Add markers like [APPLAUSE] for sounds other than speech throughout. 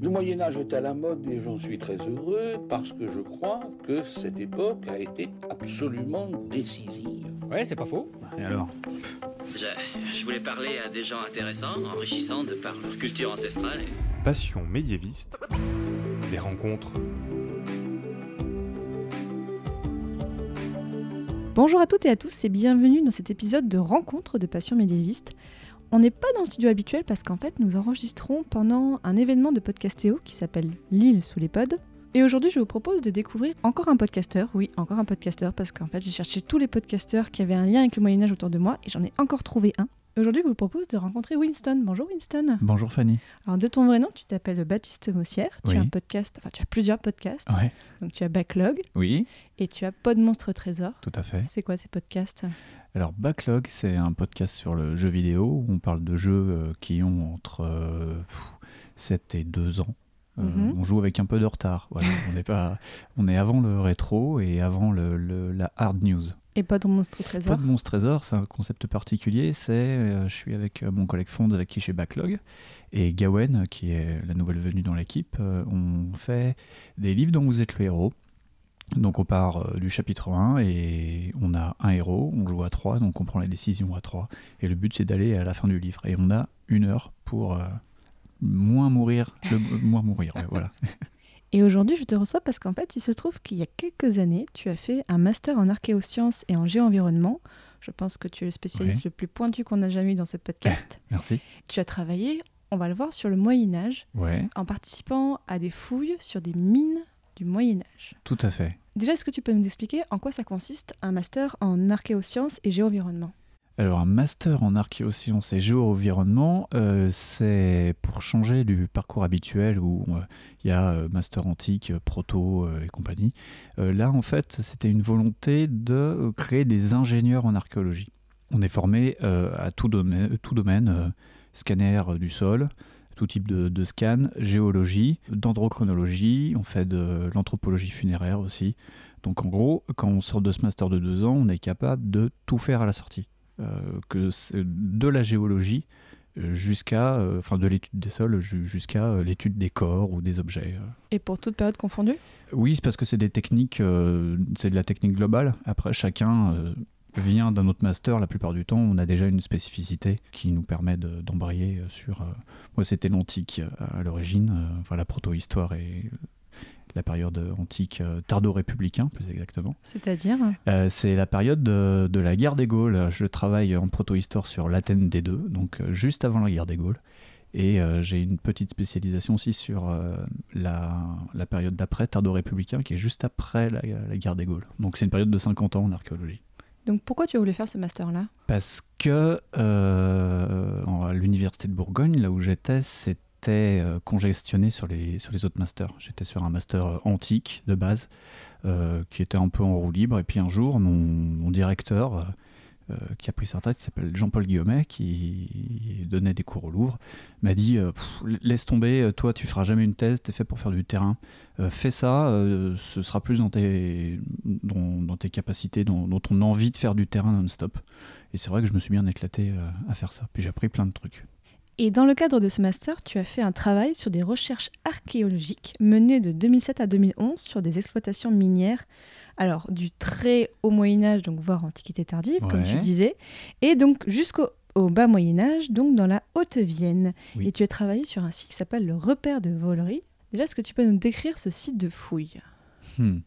Le Moyen Âge est à la mode et j'en suis très heureux parce que je crois que cette époque a été absolument décisive. Ouais, c'est pas faux. Et alors? Je, je voulais parler à des gens intéressants, enrichissants de par leur culture ancestrale. et- Passion médiéviste. Des rencontres. Bonjour à toutes et à tous et bienvenue dans cet épisode de Rencontre de Passion médiéviste. On n'est pas dans le studio habituel parce qu'en fait nous enregistrons pendant un événement de podcastéo qui s'appelle L'île sous les pods. Et aujourd'hui je vous propose de découvrir encore un podcasteur, oui encore un podcasteur parce qu'en fait j'ai cherché tous les podcasteurs qui avaient un lien avec le Moyen Âge autour de moi et j'en ai encore trouvé un. Aujourd'hui je vous propose de rencontrer Winston. Bonjour Winston. Bonjour Fanny. Alors de ton vrai nom tu t'appelles Baptiste Mossière, tu Oui. as un podcast, enfin tu as plusieurs podcasts, Ouais. donc tu as Backlog Oui, et tu as Pod Monstre Trésor. tout à fait. C'est quoi ces podcasts? Alors Backlog, c'est un podcast sur le jeu vidéo où on parle de jeux euh, qui ont entre euh, pff, 7 et 2 ans. Euh, Mhm. On joue avec un peu de retard. Voilà. [LAUGHS] on, est pas, on est avant le rétro et avant le, le- la hard news. Et Pod Monstre Trésor Pas de Monstre Trésor, c'est un concept particulier. C'est, euh, je suis avec mon collègue Fonds avec qui chez Backlog et Gawen, qui est la nouvelle venue dans l'équipe. On fait des livres dont vous êtes le héros. Donc on part euh, du chapitre 1 et on a un héros, on joue à 3, donc on prend les décisions à 3. Et le but c'est d'aller à la fin du livre. Et on a une heure pour euh, moins mourir. Le, [LAUGHS] moins mourir, ouais, voilà. [LAUGHS] Et aujourd'hui, je te reçois parce qu'en fait, il se trouve qu'il y a quelques années, tu as fait un master en archéosciences et en géo-environnement. Je pense que tu es le spécialiste le plus pointu qu'on a jamais eu dans ce podcast. [LAUGHS] Merci. tu as travaillé, on va le voir, sur le Moyen Âge, Ouais, en participant à des fouilles sur des mines du Moyen Âge. tout à fait. Déjà, est-ce que tu peux nous expliquer en quoi ça consiste un master en archéosciences et géo-environnement? Alors un master en archéosciences et géo-environnement, euh, c'est pour changer du parcours habituel où euh, il y a euh, master antique, proto euh, et compagnie. Là en fait c'était une volonté de créer des ingénieurs en archéologie. On est formé à tout domaine, tout domaine scanner du sol, tout type de, de scan, géologie, dendrochronologie, on fait de l'anthropologie funéraire aussi. Donc en gros, quand on sort de ce master de deux ans, on est capable de tout faire à la sortie euh, que de la géologie jusqu'à, euh, enfin de l'étude des sols ju- jusqu'à euh, l'étude des corps ou des objets. Et pour toute période confondue? Oui, c'est parce que c'est des techniques, c'est de la technique globale. Après, chacun vient d'un autre master. La plupart du temps, on a déjà une spécificité qui nous permet de- d'embrayer euh, sur. euh, moi, c'était l'antique euh, à l'origine, euh, enfin la proto-histoire et la période antique euh, tardo-républicain, plus exactement. C'est-à-dire c'est la période de, de la guerre des Gaules. Je travaille en proto-histoire sur l'Athènes des deux, donc juste avant la guerre des Gaules. Et j'ai une petite spécialisation aussi sur la, la période d'après, tardo-républicain, qui est juste après la, la guerre des Gaules. Donc c'est une période de 50 ans en archéologie. Donc pourquoi tu voulu faire ce master-là? Parce que euh, à l'université de Bourgogne, là où j'étais, c'était euh, congestionné sur les, sur les autres masters. J'étais sur un master euh, antique de base, qui était un peu en roue libre. Et puis un jour, mon directeur, euh, qui a pris sa retraite, qui s'appelle Jean-Paul Guillaumet, qui donnait des cours au Louvre, m'a dit euh, Laisse tomber, euh, toi, tu feras jamais une thèse, t'es fait pour faire du terrain. Fais ça, ce sera plus dans tes, dans, tes capacités, dans, dans ton envie de faire du terrain non-stop. Et c'est vrai que je me suis bien éclaté à faire ça. Puis j'ai appris plein de trucs. Et dans le cadre de ce master, tu as fait un travail sur des recherches archéologiques menées de 2007 à 2011 sur des exploitations minières, alors du très haut Moyen Âge, donc voire Antiquité tardive, comme tu disais, et donc jusqu'au au bas Moyen Âge, donc dans la Haute-Vienne. Oui. Et tu as travaillé sur un site qui s'appelle le Repère de Volery. Déjà, est-ce que tu peux nous décrire ce site de fouille? Hmm.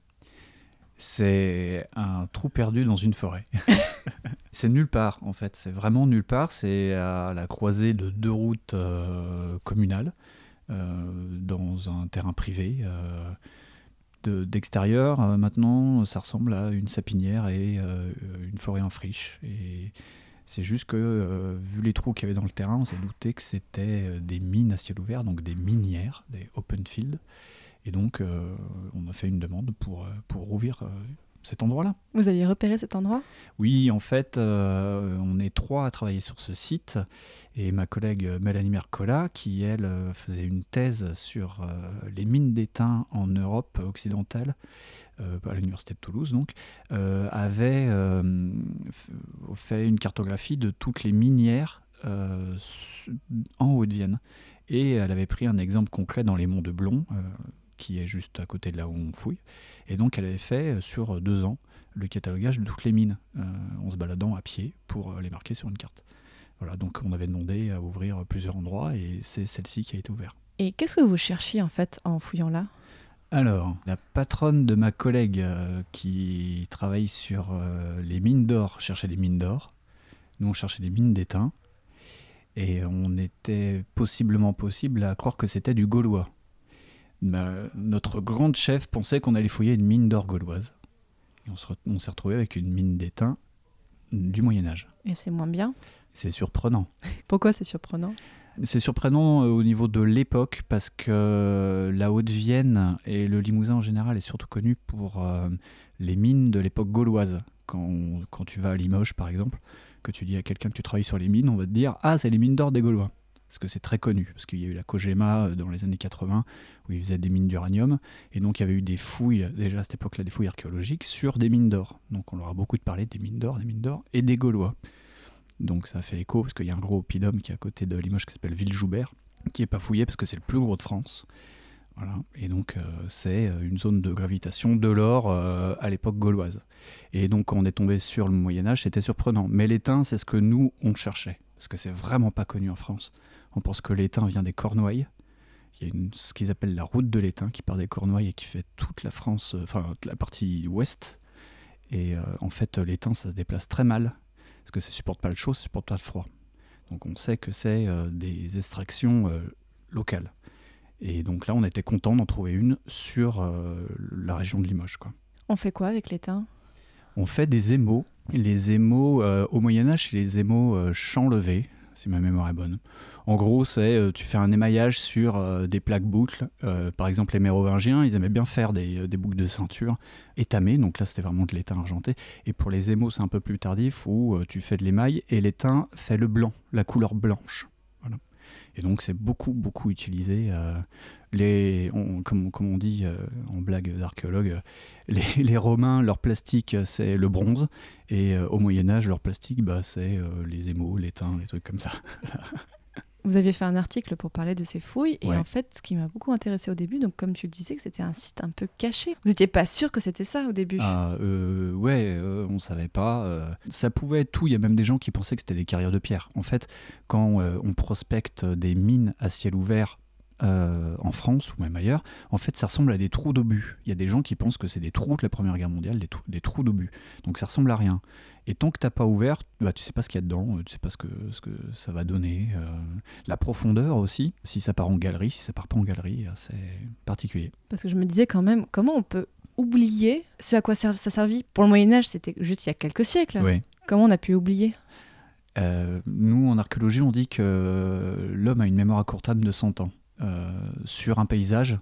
C'est un trou perdu dans une forêt. [LAUGHS] c'est nulle part, en fait. C'est vraiment nulle part. C'est à la croisée de deux routes euh, communales, euh, dans un terrain privé. euh, D'extérieur, euh, maintenant, ça ressemble à une sapinière et euh, une forêt en friche. Et c'est juste que, euh, vu les trous qu'il y avait dans le terrain, on s'est douté que c'était des mines à ciel ouvert, donc des minières, des open fields. Et donc, on a fait une demande pour, pour rouvrir cet endroit-là. Vous aviez repéré cet endroit? Oui, en fait, euh, on est trois à travailler sur ce site. Et ma collègue Mélanie Mercola, qui elle euh, faisait une thèse sur euh, les mines d'étain en Europe occidentale, euh, à l'université de Toulouse donc, avait fait une cartographie de toutes les minières en Haute-Vienne. Et elle avait pris un exemple concret dans les monts de Blon, qui est juste à côté de là où on fouille. Et donc elle avait fait euh, sur deux ans le catalogage de toutes les mines, euh, en se baladant à pied pour euh, les marquer sur une carte. Voilà, donc on avait demandé à ouvrir plusieurs endroits et c'est celle-ci qui a été ouverte. Et qu'est-ce que vous cherchiez en fait en fouillant là? Alors, la patronne de ma collègue euh, qui travaille sur euh, les mines d'or cherchait des mines d'or. Nous, on cherchait des mines d'étain. Et on était possiblement possible à croire que c'était du gaulois. Ma- notre grande chef pensait qu'on allait fouiller une mine d'or gauloise. Et on se on s'est retrouvé avec une mine d'étain du Moyen Âge. Et c'est moins bien. C'est surprenant. [LAUGHS] Pourquoi c'est surprenant? C'est surprenant euh, au niveau de l'époque parce que la Haute-Vienne et le Limousin en général est surtout connu pour euh, les mines de l'époque gauloise. Quand, quand tu vas à Limoges par exemple, que tu dis à quelqu'un que tu travailles sur les mines, on va te dire Ah, c'est les mines d'or des Gaulois. Parce que c'est très connu, parce qu'il y a eu la Kogema euh, dans les années 80 où ils faisaient des mines d'uranium, et donc il y avait eu des fouilles, déjà à cette époque-là, des fouilles archéologiques sur des mines d'or. Donc on leur a beaucoup parlé des mines d'or, des mines d'or et des Gaulois. Donc ça fait écho parce qu'il y a un gros oppidum qui est à côté de Limoges qui s'appelle Villejoubert, qui est pas fouillé parce que c'est le plus gros de France. Voilà. Et donc euh, c'est euh, une zone de gravitation de l'or à l'époque gauloise. Et donc quand on est tombé sur le Moyen Âge, c'était surprenant. Mais l'étain, c'est ce que nous on cherchait, parce que c'est vraiment pas connu en France. On pense que l'étain vient des Cornouailles. Il y a une, ce qu'ils appellent la route de l'étain qui part des Cornouailles et qui fait toute la France, euh, enfin toute la partie ouest. Et euh, en fait, l'étain, ça se déplace très mal parce que ça supporte pas le chaud, ça supporte pas le froid. Donc on sait que c'est euh, des extractions euh, locales. Et donc là, on était content d'en trouver une sur la région de Limoges. Quoi. On fait quoi avec l'étain? On fait des émaux. Les émaux, au Moyen-Âge, c'est les émaux champ levé, si ma mémoire est bonne. En gros, c'est euh, tu fais un émaillage sur euh, des plaques boucles. Euh, par exemple, les mérovingiens, ils aimaient bien faire des, boucles de ceinture étamées. Donc là, c'était vraiment de l'étain argenté. Et pour les émaux, c'est un peu plus tardif où tu fais de l'émail et l'étain fait le blanc, la couleur blanche. Et donc, c'est beaucoup, beaucoup utilisé. euh, les, on- comme, comme on dit euh, en blague d'archéologue, euh, les, [LAUGHS] les Romains, leur plastique, c'est le bronze. Et au Moyen-Âge, leur plastique, bah, c'est les émaux, l'étain, les trucs comme ça. [LAUGHS] Vous aviez fait un article pour parler de ces fouilles et Ouais. en fait, ce qui m'a beaucoup intéressé au début, donc comme tu le disais, que c'était un site un peu caché. Vous n'étiez pas sûr que c'était ça au début? Ah, euh, ouais, euh, on savait pas. euh, ça pouvait être tout. Il y a même des gens qui pensaient que c'était des carrières de pierre. En fait, quand on prospecte des mines à ciel ouvert euh, en France ou même ailleurs, en fait, ça ressemble à des trous d'obus. Il y a des gens qui pensent que c'est des trous de la Première Guerre mondiale, des, trous- des trous d'obus. Donc ça ressemble à rien. Et tant que t'as pas ouvert, bah, tu sais pas ce qu'il y a dedans, euh, tu sais pas ce que, ce que ça va donner. euh, la profondeur aussi, si ça part en galerie, si ça part pas en galerie, c'est particulier. Parce que je me disais quand même, comment on peut oublier ce à quoi ça servit Pour le Moyen-Âge, c'était juste il y a quelques siècles. Comment on a pu oublier? Euh, nous, en archéologie, on dit que l'homme a une mémoire à court terme de 100 ans. Euh, sur un paysage,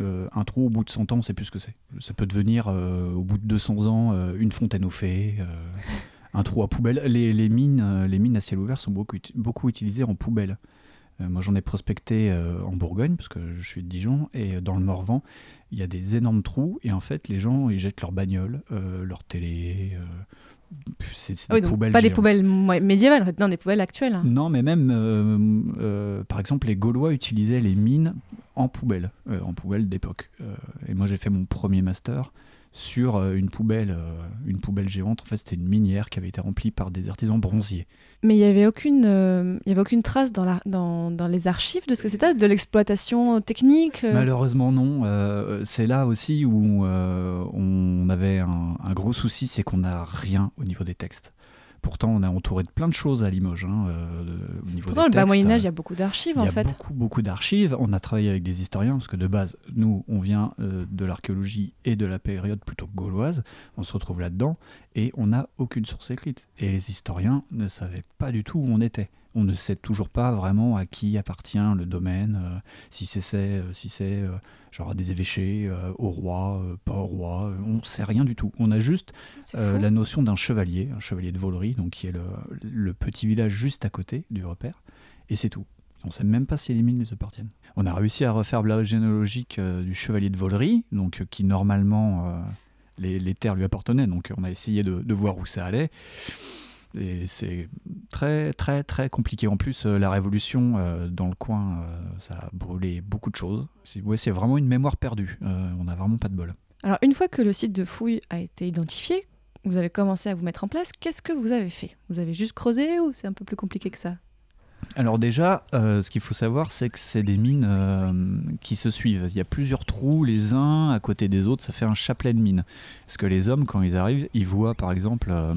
euh, un trou au bout de 100 ans, on sait plus ce que c'est. Ça peut devenir, euh, au bout de 200 ans, une fontaine aux fées, un trou à poubelle. Les, les mines, les mines à ciel ouvert sont beaucoup, beaucoup utilisées en poubelle. Moi, j'en ai prospecté en Bourgogne, parce que je suis de Dijon, et dans le Morvan, il y a des énormes trous, et en fait, les gens, ils jettent leurs bagnoles, euh, leur télé. C'est Ah oui, Pas des poubelles médiévales, non, des poubelles actuelles. Non, mais même, euh, euh, par exemple, les Gaulois utilisaient les mines en poubelle, euh, en poubelle d'époque. Et moi, j'ai fait mon premier master sur euh, une poubelle, euh, une poubelle géante. En fait, c'était une minière qui avait été remplie par des artisans bronziers. Mais il n'y avait, aucune, euh, il y avait aucune trace dans, la, dans, dans les archives de ce que c'était, de l'exploitation technique. euh. Malheureusement, non. Euh, c'est là aussi où on avait un, un gros souci, c'est qu'on n'a rien au niveau des textes. Pourtant, on a entouré de plein de choses à Limoges. hein, euh, au niveau Pourtant, des le bas Moyen-Âge, euh, il y a beaucoup d'archives Il y en a fait. beaucoup, beaucoup d'archives. On a travaillé avec des historiens, parce que de base, nous, on vient euh, de l'archéologie et de la période plutôt gauloise. On se retrouve là-dedans, et on n'a aucune source écrite. Et les historiens ne savaient pas du tout où on était. On ne sait toujours pas vraiment à qui appartient le domaine, euh, si c'est euh, si c'est euh, genre à des évêchés, au roi, pas au roi. on ne sait rien du tout. On a juste la notion d'un chevalier, un chevalier de Volery, donc qui est le, le petit village juste à côté du repère, et c'est tout. On ne sait même pas si les mines lui appartiennent. On a réussi à refaire l'arbre généalogique du chevalier de Volery, donc qui normalement les, les terres lui appartenaient, donc on a essayé de, de voir où ça allait. Et c'est très, très, très compliqué. En plus, euh, la révolution euh, dans le coin, euh, ça a brûlé beaucoup de choses. C'est ouais, vraiment une mémoire perdue. Euh, on n'a vraiment pas de bol. Alors, une fois que le site de fouille a été identifié, vous avez commencé à vous mettre en place, qu'est-ce que vous avez fait? Vous avez juste creusé ou c'est un peu plus compliqué que ça? Alors déjà, euh, ce qu'il faut savoir, c'est que c'est des mines euh, qui se suivent. Il y a plusieurs trous, les uns à côté des autres, ça fait un chapelet de mines. Parce que les hommes, quand ils arrivent, ils voient par exemple euh,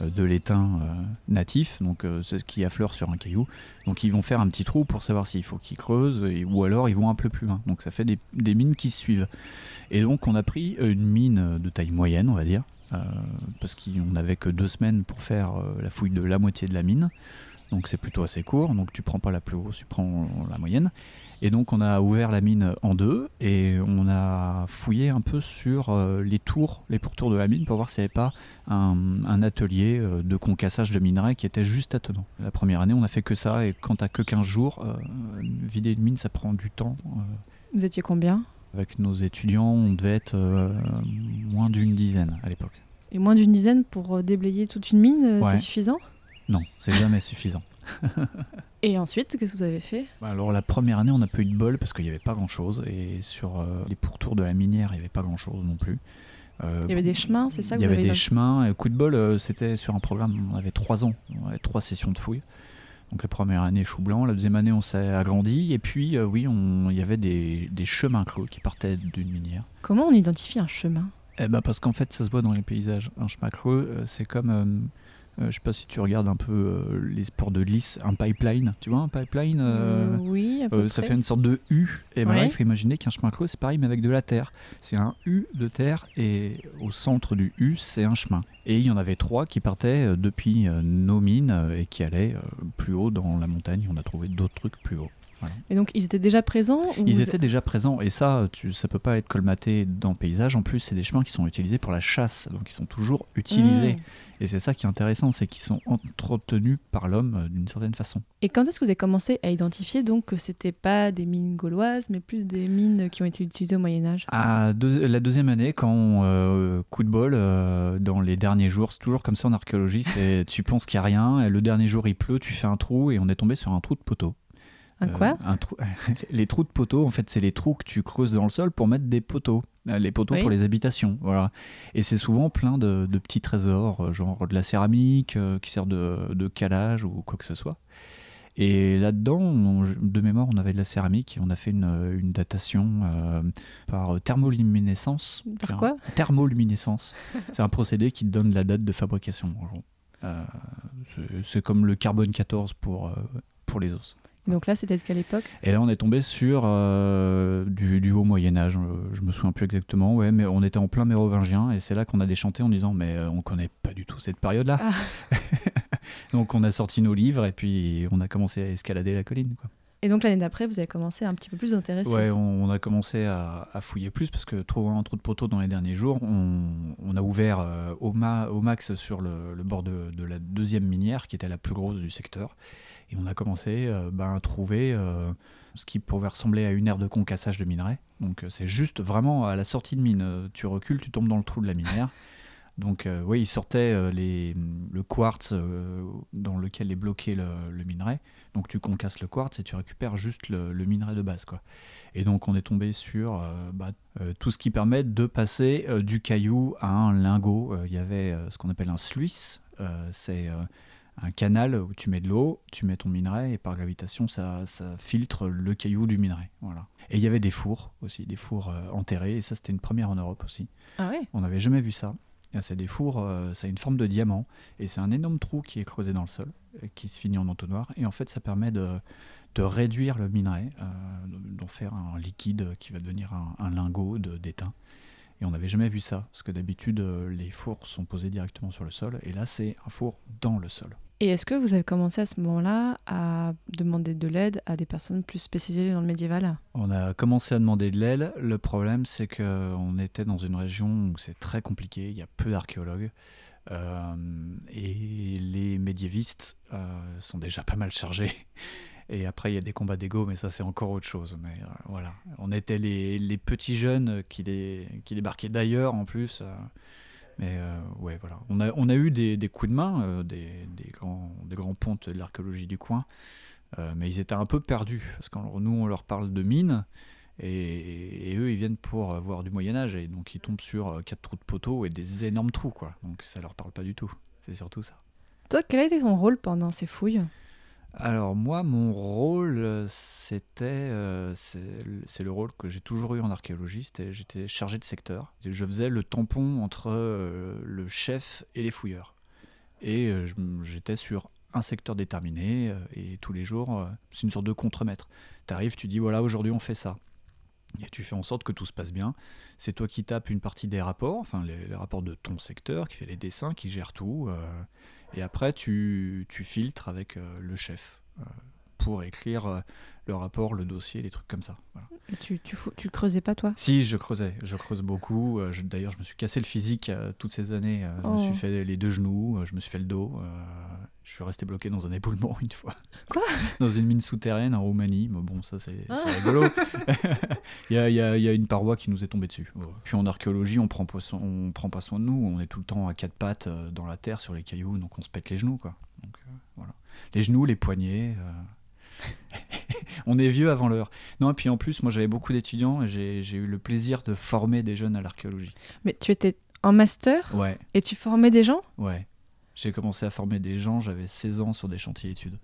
de l'étain euh, natif, donc euh, ce qui affleure sur un caillou. Donc ils vont faire un petit trou pour savoir s'il faut qu'ils creusent, et- ou alors ils vont un peu plus loin. Donc ça fait des, mines qui se suivent. Et donc on a pris une mine de taille moyenne, on va dire, euh, parce qu'on n'avait que deux semaines pour faire euh, la fouille de la moitié de la mine. Donc c'est plutôt assez court, donc tu prends pas la plus grosse, tu prends la moyenne. Et donc on a ouvert la mine en deux et on a fouillé un peu sur euh, les tours, les pourtours de la mine pour voir s'il n'y avait pas un, un atelier euh, de concassage de minerais qui était juste attenant. La première année on a fait que ça et quand t'as que 15 jours, euh, vider une mine ça prend du temps. Vous étiez combien? Avec nos étudiants on devait être euh, moins d'une dizaine à l'époque. Et moins d'une dizaine pour déblayer toute une mine, Ouais. c'est suffisant? Non, c'est jamais suffisant. Et ensuite, qu'est-ce que vous avez fait? Bah Alors la première année, on n'a pas eu de bol parce qu'il n'y avait pas grand-chose et sur euh, les pourtours de la minière, il n'y avait pas grand-chose non plus. Euh, Il y avait des chemins, c'est ça que Il y vous avait avez des chemins. Et coup de bol, euh, c'était sur un programme, on avait trois ans, on avait trois sessions de fouilles. Donc la première année, chou blanc. La deuxième année, on s'est agrandi. Et puis, oui, on- il y avait des, des chemins creux qui partaient d'une minière. Comment on identifie un chemin? Eh ben parce qu'en fait, ça se voit dans les paysages. Un chemin creux, c'est comme, je sais pas si tu regardes un peu euh, les sports de glisse, un pipeline. Tu vois un pipeline euh, Euh, Oui, à peu euh, ça près. fait une sorte de U. Et ben là, il faut imaginer qu'un chemin creux, c'est pareil, mais avec de la terre. C'est un U de terre et au centre du U, c'est un chemin. Et il y en avait trois qui partaient euh, depuis euh, nos mines euh, et qui allaient euh, plus haut dans la montagne. On a trouvé d'autres trucs plus haut. Et donc, ils étaient déjà présents Ils étaient déjà présents et ça, tu, ça peut pas être colmaté dans le paysage. En plus, c'est des chemins qui sont utilisés pour la chasse, donc ils sont toujours utilisés. Mmh. Et c'est ça qui est intéressant, c'est qu'ils sont entretenus par l'homme euh, d'une certaine façon. Et quand est-ce que vous avez commencé à identifier donc que c'était pas des mines gauloises, mais plus des mines qui ont été utilisées au Moyen Âge À deux- la deuxième année, quand euh, coup de bol, euh, dans les derniers jours, c'est toujours comme ça en archéologie, c'est tu penses qu'il n'y a rien, et le dernier jour il pleut, tu fais un trou, et on est tombé sur un trou de poteau. Un Euh, quoi un trou... [LAUGHS] Les trous de poteaux, en fait, c'est les trous que tu creuses dans le sol pour mettre des poteaux. Euh, Les poteaux Oui. pour les habitations, voilà. Et c'est souvent plein de, de petits trésors, euh, genre de la céramique euh, qui sert de, de calage ou quoi que ce soit. Et là-dedans, de mémoire, on avait de la céramique et on a fait une, une datation euh, par thermoluminescence. Par quoi Thermoluminescence. c'est un procédé qui donne la date de fabrication. Euh, c'est- comme le carbone 14 pour, euh, pour les os. Donc là, c'était de quelle époque? Et là, on est tombé sur euh, du, du haut Moyen Âge. euh, Je me souviens plus exactement. Ouais, mais on était en plein mérovingien et c'est là qu'on a déchanté en disant mais euh, on connaît pas du tout cette période-là. Ah. [LAUGHS] Donc on a sorti nos livres et puis on a commencé à escalader la colline. Quoi. Et donc l'année d'après, vous avez commencé à un petit peu plus vous intéresser. Ouais, on, on a commencé à, à fouiller plus parce que trouver un trou de poteau dans les derniers jours, on, on a ouvert euh, au, ma- au max sur le, le bord de, de la deuxième minière qui était la plus grosse du secteur. Et on a commencé euh, ben, à trouver euh, ce qui pouvait ressembler à une aire de concassage de minerais. Donc euh, c'est juste vraiment à la sortie de mine. Tu recules, tu tombes dans le trou de la minière. [LAUGHS] Donc oui, il sortait euh, les, le quartz dans lequel est bloqué le, le minerai. Donc tu concasses le quartz et tu récupères juste le, le minerai de base. Quoi. Et donc on est tombé sur bah, tout ce qui permet de passer du caillou à un lingot. Il y avait ce qu'on appelle un sluice. C'est un canal où tu mets de l'eau, tu mets ton minerai et par gravitation ça, ça filtre le caillou du minerai. Voilà. Et il y avait des fours aussi, des fours euh, enterrés. Et ça c'était une première en Europe aussi. Ah ouais? On n'avait jamais vu ça. Et C'est des fours, euh, ça a une forme de diamant et c'est un énorme trou qui est creusé dans le sol, qui se finit en entonnoir. Et en fait, ça permet de, de réduire le minerai, euh, d'en faire un liquide qui va devenir un, un lingot de- d'étain. Et on n'avait jamais vu ça, parce que d'habitude, euh, les fours sont posés directement sur le sol, et là, c'est un four dans le sol. Et est-ce que vous avez commencé à ce moment-là à demander de l'aide à des personnes plus spécialisées dans le médiéval? On a commencé à demander de l'aide. Le problème, c'est qu'on était dans une région où c'est très compliqué, il y a peu d'archéologues. euh, et les médiévistes euh, sont déjà pas mal chargés. [LAUGHS] Et après, il y a des combats d'ego, mais ça, c'est encore autre chose. Mais euh, voilà, on était les, les petits jeunes qui, les, qui débarquaient d'ailleurs en plus. Mais euh, ouais, voilà. On a, eu des, coups de main, euh, des, grands, des pontes de l'archéologie du coin, euh, mais ils étaient un peu perdus. Parce que nous, on leur parle de mines, et, eux, ils viennent pour voir du Moyen-Âge, et donc ils tombent sur quatre trous de poteaux et des énormes trous, quoi. Donc ça leur parle pas du tout. C'est surtout ça. Toi, quel a été ton rôle pendant ces fouilles? Alors moi, mon rôle, euh, c'était, euh, c'est le rôle que j'ai toujours eu en archéologie, j'étais chargé de secteur. Je faisais le tampon entre euh, le chef et les fouilleurs. Et j'étais sur un secteur déterminé, et tous les jours, c'est une sorte de contremaître. Tu arrives, tu dis, voilà, aujourd'hui on fait ça. Et tu fais en sorte que tout se passe bien. C'est toi qui tapes une partie des rapports, enfin les, les rapports de ton secteur, qui fait les dessins, qui gère tout. Et après, tu, tu filtres avec euh, le chef euh, pour écrire euh, le rapport, le dossier, les trucs comme ça. Voilà. Et tu, tu, fou- tu creusais pas, toi? Si, je creusais, je creuse beaucoup. D'ailleurs, je me suis cassé le physique toutes ces années. je me Oh. suis fait les deux genoux, je me suis fait le dos. Je suis resté bloqué dans un éboulement [LAUGHS] une fois. Quoi? Dans une mine souterraine en Roumanie. Mais bon, ça, c'est Ah. rigolo. [LAUGHS] il, y a, il y a- il y a une paroi qui nous est tombée dessus. Puis en archéologie, on prend, pas soin- on prend pas soin de nous. On est tout le temps à quatre pattes euh, dans la terre, sur les cailloux, donc on se pète les genoux. Quoi. Donc, euh, voilà. Les genoux, les poignets. euh, [LAUGHS] on est vieux avant l'heure. Non, et puis en plus, moi j'avais beaucoup d'étudiants et j'ai j'ai eu le plaisir de former des jeunes à l'archéologie. Mais tu étais en master Ouais, et tu formais des gens? Ouais. J'ai commencé à former des gens, j'avais 16 ans sur des chantiers études.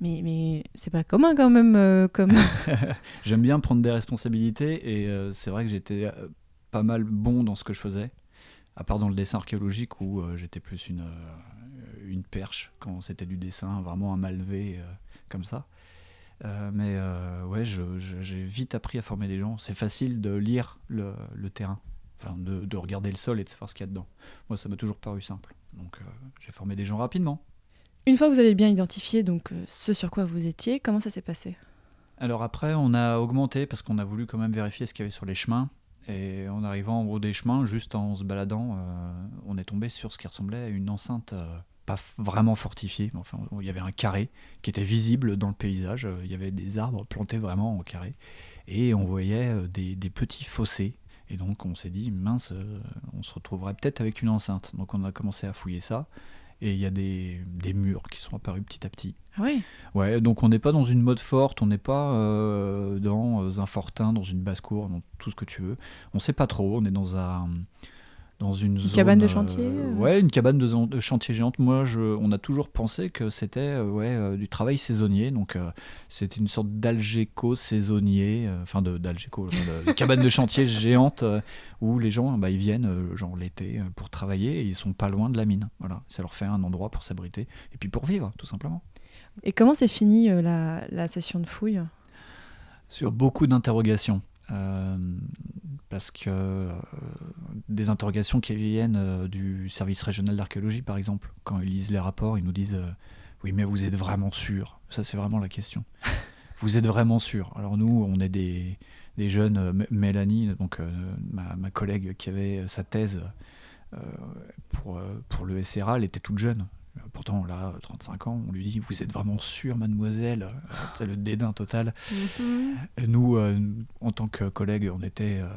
Mais, mais c'est pas commun quand même euh, comme... [LAUGHS] J'aime bien prendre des responsabilités et euh, c'est vrai que j'étais euh, pas mal bon dans ce que je faisais, à part dans le dessin archéologique où euh, j'étais plus une, une perche quand c'était du dessin, vraiment un malvé euh, comme ça. Mais ouais, j'ai vite appris à former des gens. C'est facile de lire le, le terrain, enfin de, de regarder le sol et de savoir ce qu'il y a dedans. Moi, ça m'a toujours paru simple. Donc euh, j'ai formé des gens rapidement. Une fois que vous avez bien identifié donc euh, ce sur quoi vous étiez, comment ça s'est passé? Alors après, on a augmenté parce qu'on a voulu quand même vérifier ce qu'il y avait sur les chemins. Et en arrivant en haut des chemins, juste en se baladant, euh, on est tombé sur ce qui ressemblait à une enceinte euh, pas vraiment fortifiée. Mais enfin, il y avait un carré qui était visible dans le paysage. Il y avait des arbres plantés vraiment en carré. Et on voyait des, des petits fossés. Et donc on s'est dit, mince, euh, on se retrouverait peut-être avec une enceinte. Donc on a commencé à fouiller ça. Et il y a des, des murs qui sont apparus petit à petit. Ah ouais? Ouais, donc on n'est pas dans une mode forte, on n'est pas euh, dans euh, un fortin, dans une basse-cour, dans tout ce que tu veux. On sait pas trop, on est dans un dans une, zone, cabane de euh, chantier, euh Ouais, une cabane de, chantier géante. Moi, je, on a toujours pensé que c'était euh, ouais, euh, du travail saisonnier, donc euh, c'était une sorte d'algéco saisonnier, euh, enfin d'algéco, euh, de cabane de chantier [LAUGHS] géante euh, où les gens, bah, ils viennent euh, genre l'été euh, pour travailler et ils sont pas loin de la mine. Voilà, ça leur fait un endroit pour s'abriter et puis pour vivre, tout simplement. Et comment s'est finie euh, la, la session de fouille sur beaucoup d'interrogations. Euh, parce que euh, des interrogations qui viennent euh, du service régional d'archéologie, par exemple, quand ils lisent les rapports, ils nous disent Oui, mais vous êtes vraiment sûr Ça, c'est vraiment la question. [LAUGHS] vous êtes vraiment sûr Alors, nous, on est des, des jeunes. Mélanie, donc ma, ma collègue qui avait sa thèse pour, pour le SRA, elle était toute jeune. Pourtant, là, 35 ans, on lui dit Vous êtes vraiment sûr, mademoiselle? C'est le dédain total. Et nous, euh, en tant que collègues, on était euh,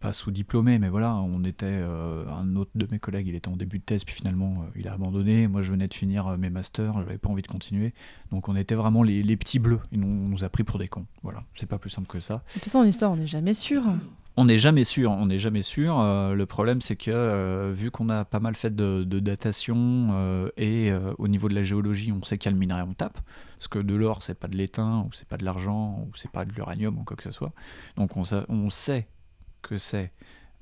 pas sous-diplômés, mais voilà, on était. euh, un autre de mes collègues, il était en début de thèse, puis finalement, euh, il a abandonné. Moi, je venais de finir euh, mes masters, j'avais pas envie de continuer. Donc, on était vraiment les, les petits bleus. Et nous, on nous a pris pour des cons. Voilà, c'est pas plus simple que ça. De toute façon, en histoire, on n'est jamais sûr. On n'est jamais sûr, on n'est jamais sûr. Euh, le problème, c'est que euh, vu qu'on a pas mal fait de, datation euh, et au niveau de la géologie, on sait quel minerai on tape, parce que de l'or, c'est pas de l'étain, ou c'est pas de l'argent, ou c'est pas de l'uranium, ou quoi que ce soit. Donc on, sa- on sait que c'est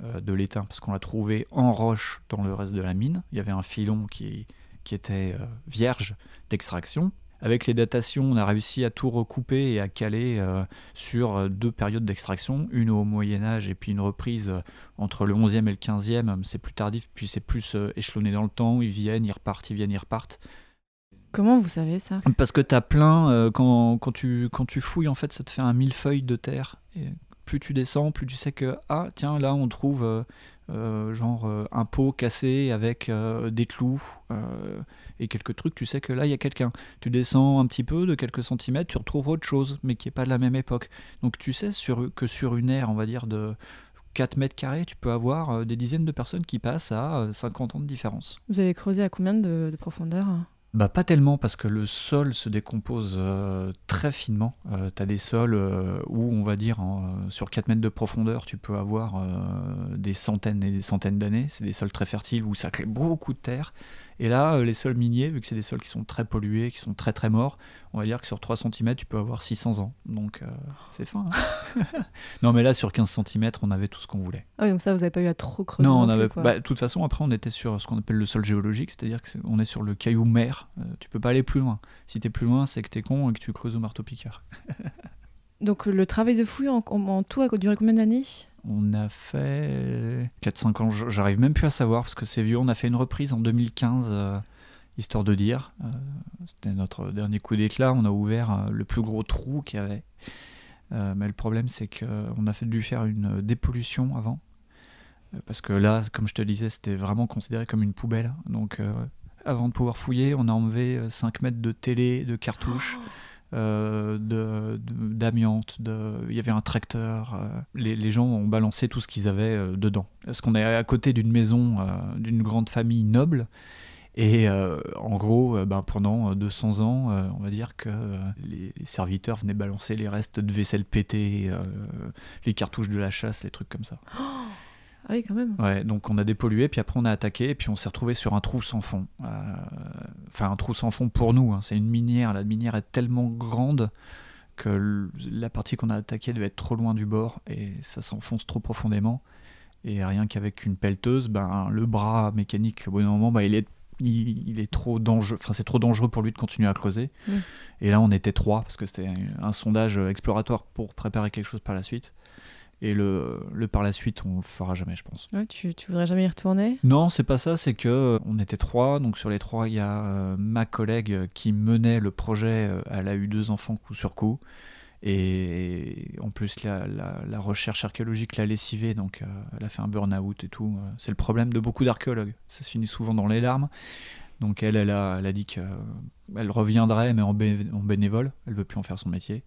de l'étain, parce qu'on l'a trouvé en roche dans le reste de la mine. Il y avait un filon qui, était vierge d'extraction. Avec les datations, on a réussi à tout recouper et à caler euh, sur euh, deux périodes d'extraction, une au Moyen Âge et puis une reprise euh, entre le 11e et le 15e. C'est plus tardif, puis c'est plus euh, échelonné dans le temps. Ils viennent, ils repartent, ils viennent, ils repartent. Comment vous savez ça? Parce que tu as plein, euh, quand, quand, tu, quand tu fouilles, en fait, ça te fait un millefeuille de terre. Plus tu descends, plus tu sais que, ah, tiens, là, on trouve euh, euh, genre euh, un pot cassé avec des clous et quelques trucs. Tu sais que là, il y a quelqu'un. Tu descends un petit peu de quelques centimètres, tu retrouves autre chose, mais qui n'est pas de la même époque. Donc tu sais que sur une ère, on va dire, de 4 mètres carrés, tu peux avoir des dizaines de personnes qui passent à euh, 50 ans de différence. Vous avez creusé à combien de, de profondeur Bah pas tellement parce que le sol se décompose euh, très finement. tu as des sols euh, où on va dire en- sur 4 mètres de profondeur tu peux avoir euh, des centaines et des centaines d'années. C'est des sols très fertiles où ça crée beaucoup de terre. Et là euh, les sols miniers, vu que c'est des sols qui sont très pollués, qui sont très très morts, on va dire que sur 3 cm tu peux avoir 600 ans. Donc euh, c'est fin. hein. [LAUGHS] non mais là sur 15 cm on avait tout ce qu'on voulait. Ah oui, donc ça, vous n'avez pas eu à trop creuser. Non, on avait. bah, de toute façon, après, on était sur ce qu'on appelle le sol géologique, c'est-à-dire qu'on est sur le caillou mer. Euh, tu peux pas aller plus loin. Si t'es plus loin, c'est que t'es con et que tu creuses au marteau picard. [LAUGHS] Donc le travail de fouille en, en- en tout a duré combien d'années? On a fait 4-5 ans, j'arrive même plus à savoir parce que c'est vieux. On a fait une reprise en 2015, euh, histoire de dire. Euh, C'était notre dernier coup d'éclat. On a ouvert euh, le plus gros trou qu'il y avait. Mais le problème, c'est qu'on a fait dû faire une dépollution avant. Parce que là, comme je te disais, c'était vraiment considéré comme une poubelle. Donc, avant de pouvoir fouiller, on a enlevé euh, 5 mètres de télé, de cartouches, de- d'amiante. De, il y avait un tracteur. euh, les, les gens ont balancé tout ce qu'ils avaient euh, dedans. Parce qu'on est à côté d'une maison, euh, d'une grande famille noble. Et euh, en gros, euh, ben, pendant 200 ans, euh, on va dire que euh, les, serviteurs venaient balancer les restes de vaisselle pétée, euh, les cartouches de la chasse, les trucs comme ça. Ah oui, quand même. Ouais, donc on a dépollué, puis après on a attaqué, et puis on s'est retrouvé sur un trou sans fond. Euh, Enfin, un trou sans fond pour nous, hein, c'est une minière. La minière est tellement grande que la partie qu'on a attaquée devait être trop loin du bord, et ça s'enfonce trop profondément. Et rien qu'avec une pelleteuse, ben, le bras mécanique, au bout d'un moment, ben, il est il, il est trop dangereux, enfin c'est trop dangereux pour lui de continuer à creuser. Et là on était trois parce que c'était un sondage exploratoire pour préparer quelque chose par la suite. Et le, le par la suite on le fera jamais je pense. Ouais, tu, tu voudrais jamais y retourner? Non, c'est pas ça, c'est que euh, on était trois, donc sur les trois, il y a euh, ma collègue euh, qui menait le projet, elle a eu deux enfants coup sur coup, et en plus la, la- la recherche archéologique l'a lessivée, donc euh, elle a fait un burn-out et tout. C'est le problème de beaucoup d'archéologues, ça se finit souvent dans les larmes. Donc elle, elle a, elle a dit qu'elle reviendrait, mais en, bé- en bénévole, elle veut plus en faire son métier.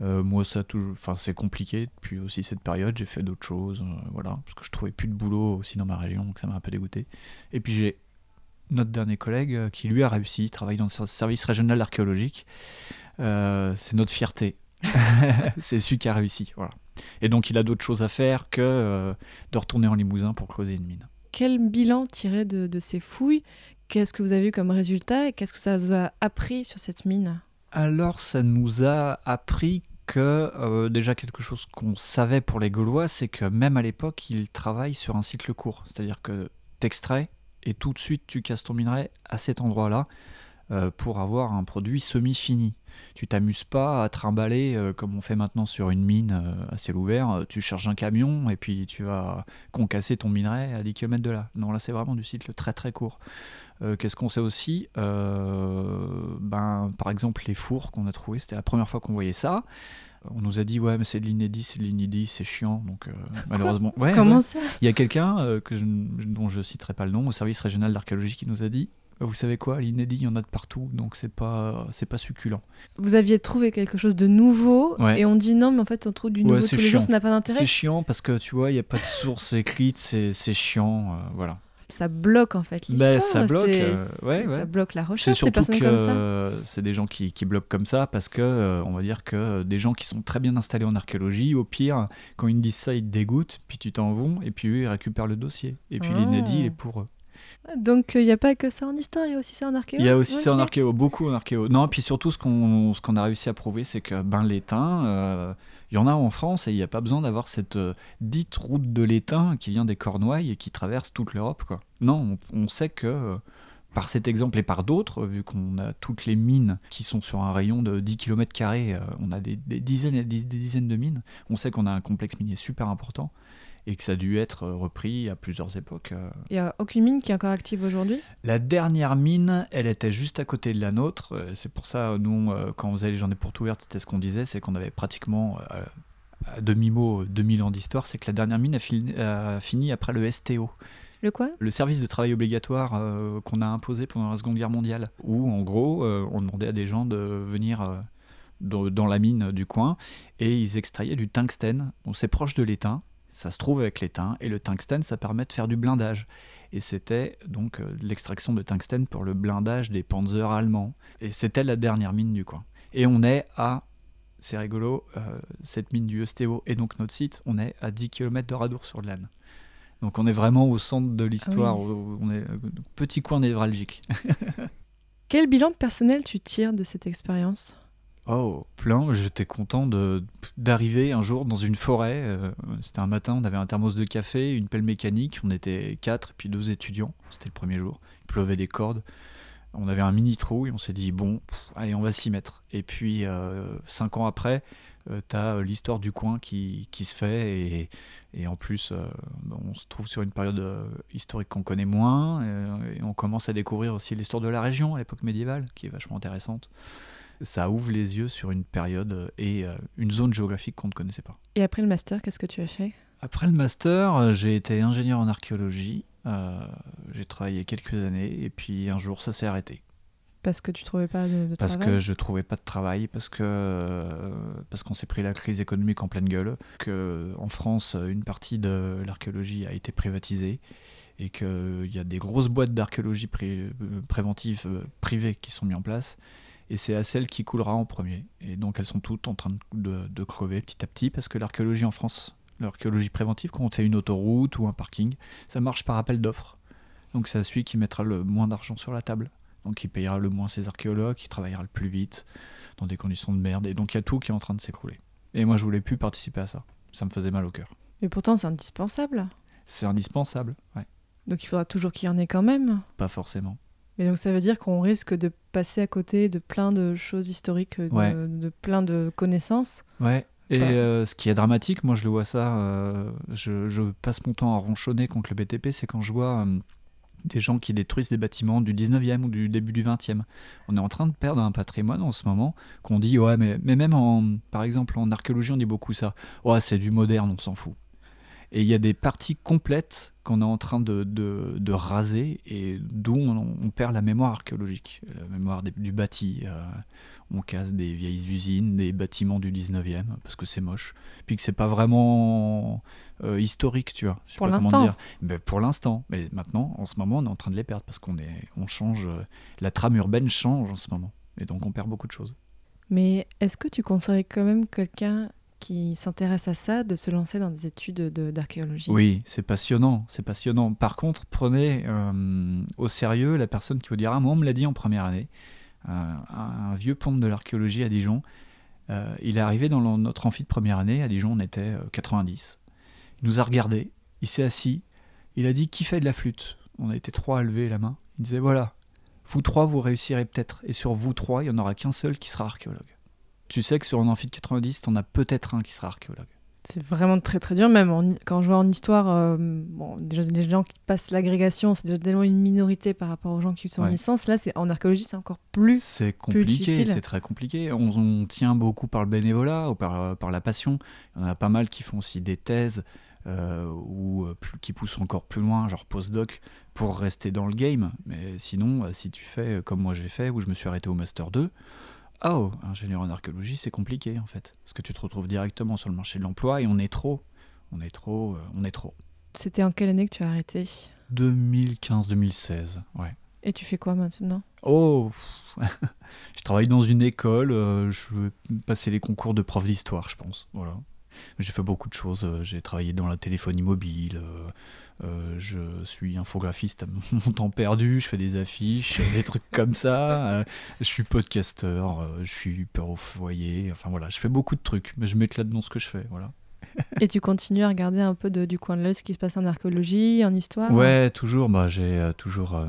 Euh, moi, ça toujours, enfin, c'est compliqué depuis aussi cette période. J'ai fait d'autres choses, euh, voilà, parce que je trouvais plus de boulot aussi dans ma région, donc ça m'a un peu dégoûté. Et puis j'ai notre dernier collègue euh, qui lui a réussi, il travaille dans le ser- service régional archéologique. Euh, c'est notre fierté. [LAUGHS] c'est celui qui a réussi, voilà. Et donc il a d'autres choses à faire que de retourner en Limousin pour creuser une mine. Quel bilan tirer de, de ces fouilles? Qu'est-ce que vous avez eu comme résultat et qu'est-ce que ça vous a appris sur cette mine? Alors, ça nous a appris que euh, déjà quelque chose qu'on savait pour les Gaulois, c'est que même à l'époque, ils travaillent sur un cycle court. C'est-à-dire que t'extrais et tout de suite tu casses ton minerai à cet endroit-là pour avoir un produit semi-fini. Tu t'amuses pas à trimballer euh, comme on fait maintenant sur une mine euh, à ciel ouvert. Euh, Tu charges un camion et puis tu vas concasser ton minerai à 10 km de là. Non, là c'est vraiment du cycle très très court. Euh, Qu'est-ce qu'on sait aussi Euh, ben, Par exemple, les fours qu'on a trouvés, c'était la première fois qu'on voyait ça. On nous a dit, ouais, mais c'est de l'inédit, c'est de l'inédit, c'est chiant. Donc, euh, [LAUGHS] malheureusement. Ouais, Comment ouais. ça? Il y a quelqu'un euh, que je- dont je citerai pas le nom, au service régional d'archéologie, qui nous a dit Vous savez quoi, l'inédit, il y en a de partout, donc c'est pas, c'est pas succulent. Vous aviez trouvé quelque chose de nouveau Ouais. et on dit non, mais en fait on trouve du Ouais, nouveau c'est tous les jours, ça n'a pas d'intérêt. C'est chiant parce que tu vois, il n'y a pas de source écrite, c'est c'est chiant. euh, voilà. Ça bloque en fait Ben, l'histoire. ça bloque, c'est- euh, c'est- ouais, Ça ouais. bloque la C'est recherche des surtout personnes que comme ça. c'est des gens qui, qui bloquent comme ça parce que, euh, on va dire que des gens qui sont très bien installés en archéologie, au pire, quand ils disent ça, ils te dégoûtent, puis tu t'en vas, et puis eux, ils récupèrent le dossier. Et puis Ah. l'inédit, il est pour eux. Donc il n'y a pas que ça en histoire, il y a aussi ça en archéo. Il y a aussi ça en archéo, beaucoup en archéo. Non, puis surtout, ce qu'on ce qu'on a réussi à prouver, c'est que ben, l'étain, euh, il y en a en France et il n'y a pas besoin d'avoir cette euh, dite route de l'étain qui vient des Cornouailles et qui traverse toute l'Europe. quoi. Non, on, on sait que euh, par cet exemple et par d'autres, vu qu'on a toutes les mines qui sont sur un rayon de 10 km, on a des, des dizaines et des, des dizaines de mines, on sait qu'on a un complexe minier super important et que ça a dû être euh, repris à plusieurs époques. euh, Il n'y a aucune mine qui est encore active aujourd'hui? la dernière mine, elle était juste à côté de la nôtre. Euh, C'est pour ça, nous, euh, quand on faisait les journées portes ouvertes, c'était ce qu'on disait, c'est qu'on avait pratiquement, euh, à demi-mot, 2000 ans d'histoire, c'est que la dernière mine a fini, a fini après le STO, Le quoi? Le service de travail obligatoire euh, qu'on a imposé pendant la Seconde Guerre mondiale, où en gros, euh, on demandait à des gens de venir euh, dans, la mine du coin et ils extrayaient du tungstène. C'est proche de l'étain. Ça se trouve avec l'étain, et le tungstène, ça permet de faire du blindage. Et c'était donc l'extraction de tungstène pour le blindage des panzers allemands. Et c'était la dernière mine du coin. Et on est à, c'est rigolo, cette mine du Ostéo et donc notre site, on est à 10 km de Radour-sur-Glane. Donc on est vraiment au centre de l'histoire, oui. on est euh, petit coin névralgique. [LAUGHS] Quel bilan personnel tu tires de cette expérience? Oh, plein. J'étais content de d'arriver un jour dans une forêt. euh, C'était un matin, on avait un thermos de café, une pelle mécanique. On était quatre, puis deux étudiants. C'était le premier jour. Il pleuvait des cordes. On avait un mini trou et on s'est dit bon, pff, allez, on va s'y mettre. Et puis euh, cinq ans après, euh, t'as euh, l'histoire du coin qui, qui se fait et, et en plus, euh, bon, on se trouve sur une période historique qu'on connaît moins et on commence à découvrir aussi l'histoire de la région à l'époque médiévale, qui est vachement intéressante ça ouvre les yeux sur une période et une zone géographique qu'on ne connaissait pas. Et après le master, qu'est-ce que tu as fait? Après le master, j'ai été ingénieur en archéologie. euh, j'ai travaillé quelques années et puis un jour ça s'est arrêté Parce que tu trouvais pas de, de parce travail que je trouvais pas de travail parce que euh, parce qu'on s'est pris la crise économique en pleine gueule que en France une partie de l'archéologie a été privatisée et qu'il y a des grosses boîtes d'archéologie pré- euh, préventive euh, privées qui sont mises en place et c'est à celle qui coulera en premier. Et donc elles sont toutes en train de crever petit à petit parce que l'archéologie en France l'archéologie préventive quand on fait une autoroute ou un parking ça marche par appel d'offres. Donc c'est à celui qui mettra le moins d'argent sur la table donc il payera le moins ses archéologues, il travaillera le plus vite, dans des conditions de merde. Et donc il y a tout qui est en train de s'écrouler. Et moi je voulais plus participer à ça. Ça me faisait mal au cœur. Mais pourtant, c'est indispensable. C'est indispensable, ouais. Donc il faudra toujours qu'il y en ait quand même. Pas forcément. Mais donc ça veut dire qu'on risque de passer à côté de plein de choses historiques, de, Ouais. de plein de connaissances. Ouais. Et euh, ce qui est dramatique, moi je le vois ça, euh, je, je passe mon temps à ronchonner contre le BTP, c'est quand je vois euh, des gens qui détruisent des bâtiments du 19e ou du début du 20e. On est en train de perdre un patrimoine en ce moment qu'on dit, ouais, mais, même en, par exemple en archéologie, on dit beaucoup ça. Ouais, c'est du moderne, on s'en fout. Et il y a des parties complètes qu'on est en train de, de- de raser et d'où on, on perd la mémoire archéologique, la mémoire des- du bâti. euh, on casse des vieilles usines, des bâtiments du 19e, parce que c'est moche. Puis que c'est pas vraiment euh, historique, tu vois. Je sais Pour l'instant. Mais pour l'instant. Mais maintenant, en ce moment, on est en train de les perdre parce qu'on est, on change. euh, la trame urbaine change en ce moment. Et donc on perd beaucoup de choses. Mais est-ce que tu conseillerais quand même quelqu'un qui s'intéresse à ça de se lancer dans des études de- d'archéologie Oui, c'est passionnant, c'est passionnant. Par contre, prenez euh, au sérieux la personne qui vous dira, moi on me l'a dit en première année, euh, un, vieux ponte de l'archéologie à Dijon, euh, il est arrivé dans notre amphi de première année, à Dijon on était euh, 90. Il nous a regardé, il s'est assis, il a dit qui fait de la flûte? On a été trois à lever la main. Il disait voilà, vous trois vous réussirez peut-être, et sur vous trois, il n'y en aura qu'un seul qui sera archéologue. Tu sais que sur un amphi de 90, t'en as peut-être un qui sera archéologue. C'est vraiment très très dur, même en- quand je vois en histoire, euh, bon, déjà les gens qui passent l'agrégation, c'est déjà tellement une minorité par rapport aux gens qui sont en licence. Là, c'est en archéologie, c'est encore plus. C'est compliqué, c'est très compliqué. On, on tient beaucoup par le bénévolat ou par, par la passion. Il y en a pas mal qui font aussi des thèses euh, ou euh, plus- qui poussent encore plus loin, genre postdoc, pour rester dans le game. Mais sinon, euh, si tu fais euh, comme moi j'ai fait, où je me suis arrêté au Master 2, oh, ingénieur en archéologie, c'est compliqué en fait. Parce que tu te retrouves directement sur le marché de l'emploi et on est trop. On est trop, euh, on est trop. C'était en quelle année que tu as arrêté? 2015-2016, ouais. Et tu fais quoi maintenant? Oh, [LAUGHS] je travaille dans une école, euh, je vais passer les concours de prof d'histoire, je pense. Voilà. J'ai fait beaucoup de choses. euh, J'ai travaillé dans la téléphonie mobile. euh, euh, je suis infographiste à [LAUGHS] mon temps perdu. Je fais des affiches, [LAUGHS] des trucs comme ça. euh, je suis podcasteur. euh, je suis père au foyer. Enfin voilà, je fais beaucoup de trucs. Mais je m'éclate dans ce que je fais. Voilà. Et tu continues à regarder un peu de- du coin de l'œil ce qui se passe en archéologie, en histoire Ouais, toujours. Bah, j'ai toujours euh,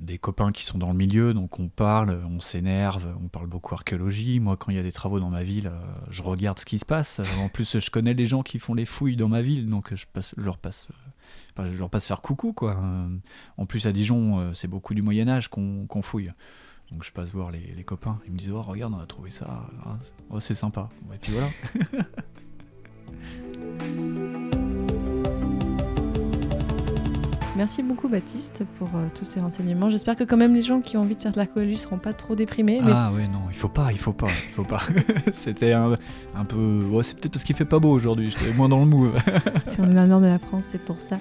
des copains qui sont dans le milieu, donc on parle, on s'énerve, on parle beaucoup archéologie. Moi, quand il y a des travaux dans ma ville, euh, je regarde ce qui se passe. En plus, je connais les gens qui font les fouilles dans ma ville, donc je, passe, je leur passe. Enfin, je leur passe faire coucou quoi. Euh, En plus à Dijon, euh, c'est beaucoup du Moyen Âge qu'on fouille. Donc je passe voir les, les copains. Ils me disent oh regarde on a trouvé ça, c'est- oh, c'est sympa. Et puis voilà. [LAUGHS] Merci beaucoup Baptiste pour euh, tous ces renseignements. J'espère que quand même les gens qui ont envie de faire de l'archéologie seront pas trop déprimés. Mais... Ah ouais non, il faut pas, il faut pas, il faut pas. [LAUGHS] C'était un, un peu, ouais, c'est peut-être parce qu'il fait pas beau aujourd'hui. J'étais moins dans le move. [LAUGHS] si on est dans le nord de la France, c'est pour ça.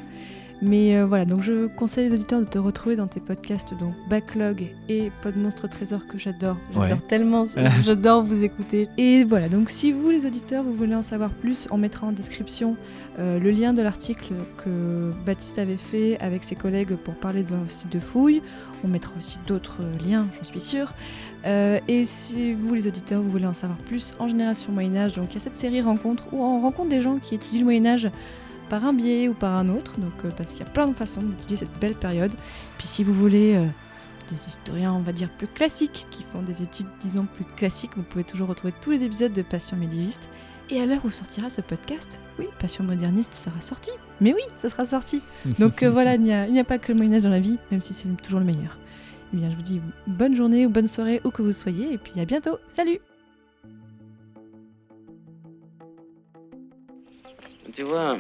Mais euh, voilà, donc je conseille les auditeurs de te retrouver dans tes podcasts, donc Backlog et Pod Monstre Trésor que j'adore. J'adore Ouais. tellement, [LAUGHS] j'adore vous écouter. Et voilà, donc si vous les auditeurs, vous voulez en savoir plus, on mettra en description euh, le lien de l'article que Baptiste avait fait avec ses collègues pour parler de site de fouille. On mettra aussi d'autres euh, liens, j'en suis sûre. Euh, et si vous, les auditeurs, vous voulez en savoir plus en génération Moyen-Âge, donc il y a cette série rencontre où on rencontre des gens qui étudient le Moyen-Âge par un biais ou par un autre, donc euh, parce qu'il y a plein de façons d'étudier cette belle période. Puis si vous voulez euh, des historiens, on va dire plus classiques, qui font des études, disons plus classiques, vous pouvez toujours retrouver tous les épisodes de Passion médiéviste. Et à l'heure où sortira ce podcast, oui, Passion moderniste sera sorti. Mais oui, ça sera sorti. [LAUGHS] Donc euh, voilà, il n'y a, il n'y a pas que le Moyen Âge dans la vie, même si c'est toujours le meilleur. Eh bien, je vous dis bonne journée ou bonne soirée où que vous soyez, et puis à bientôt. Salut Tu vois,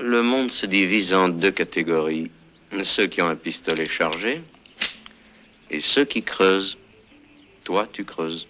le monde se divise en deux catégories. Ceux qui ont un pistolet chargé et ceux qui creusent. Toi, tu creuses.